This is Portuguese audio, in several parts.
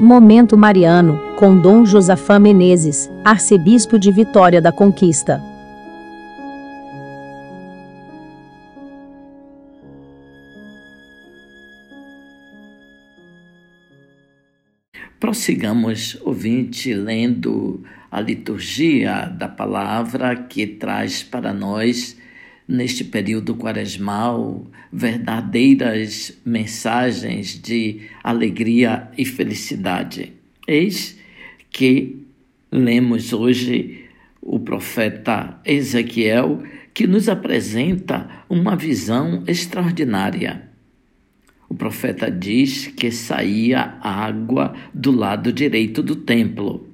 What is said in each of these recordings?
Momento Mariano, com Dom Josafá Menezes, arcebispo de Vitória da Conquista. Prossigamos, ouvinte, lendo a liturgia da palavra que traz para nós, neste período quaresmal, verdadeiras mensagens de alegria e felicidade. Eis que lemos hoje o profeta Ezequiel, que nos apresenta uma visão extraordinária. O profeta diz que saía água do lado direito do templo.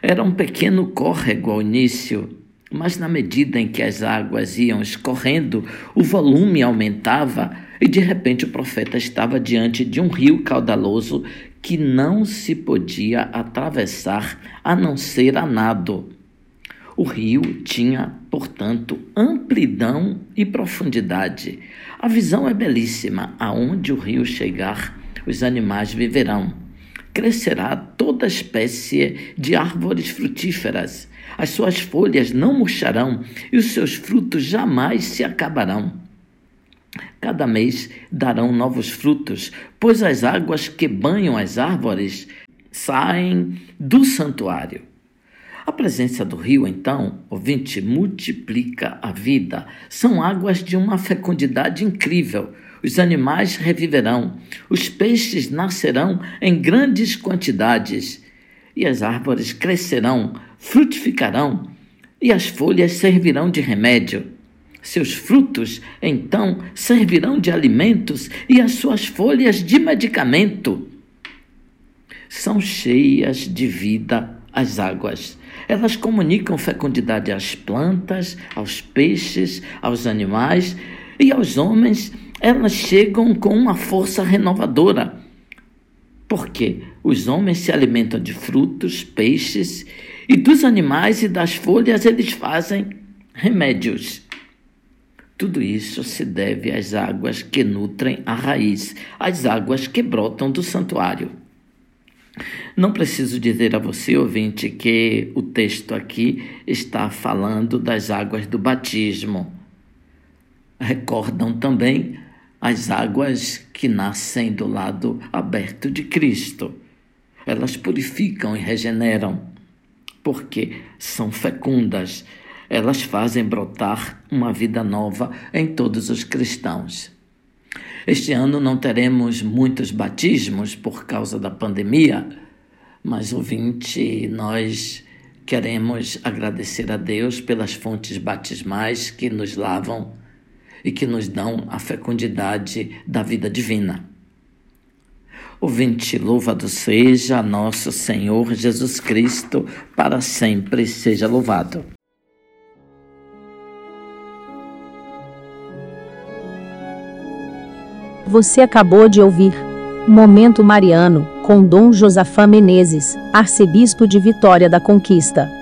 Era um pequeno córrego ao início, mas na medida em que as águas iam escorrendo, o volume aumentava e de repente o profeta estava diante de um rio caudaloso que não se podia atravessar a não ser a nado. O rio tinha, portanto, amplidão e profundidade. A visão é belíssima. Aonde o rio chegar, os animais viverão. Crescerá toda espécie de árvores frutíferas as suas folhas não murcharão e os seus frutos jamais se acabarão. Cada mês darão novos frutos, pois as águas que banham as árvores saem do santuário. A presença do rio, então, ouvinte, multiplica a vida. São águas de uma fecundidade incrível. Os animais reviverão, os peixes nascerão em grandes quantidades e as árvores crescerão, frutificarão, e as folhas servirão de remédio. Seus frutos, então, servirão de alimentos e as suas folhas de medicamento. São cheias de vida as águas. Elas comunicam fecundidade às plantas, aos peixes, aos animais e aos homens. Elas chegam com uma força renovadora porque os homens se alimentam de frutos, peixes, e dos animais e das folhas eles fazem remédios. Tudo isso se deve às águas que nutrem a raiz, às águas que brotam do santuário. Não preciso dizer a você, ouvinte, que o texto aqui está falando das águas do batismo. Recordam também as águas que nascem do lado aberto de Cristo. Elas purificam e regeneram, porque são fecundas. Elas fazem brotar uma vida nova em todos os cristãos. Este ano não teremos muitos batismos por causa da pandemia, mas ouvinte, nós queremos agradecer a Deus pelas fontes batismais que nos lavam e que nos dão a fecundidade da vida divina. Ouvinte, louvado seja nosso Senhor Jesus Cristo, para sempre seja louvado. Você acabou de ouvir Momento Mariano, com Dom Josafá Menezes, arcebispo de Vitória da Conquista.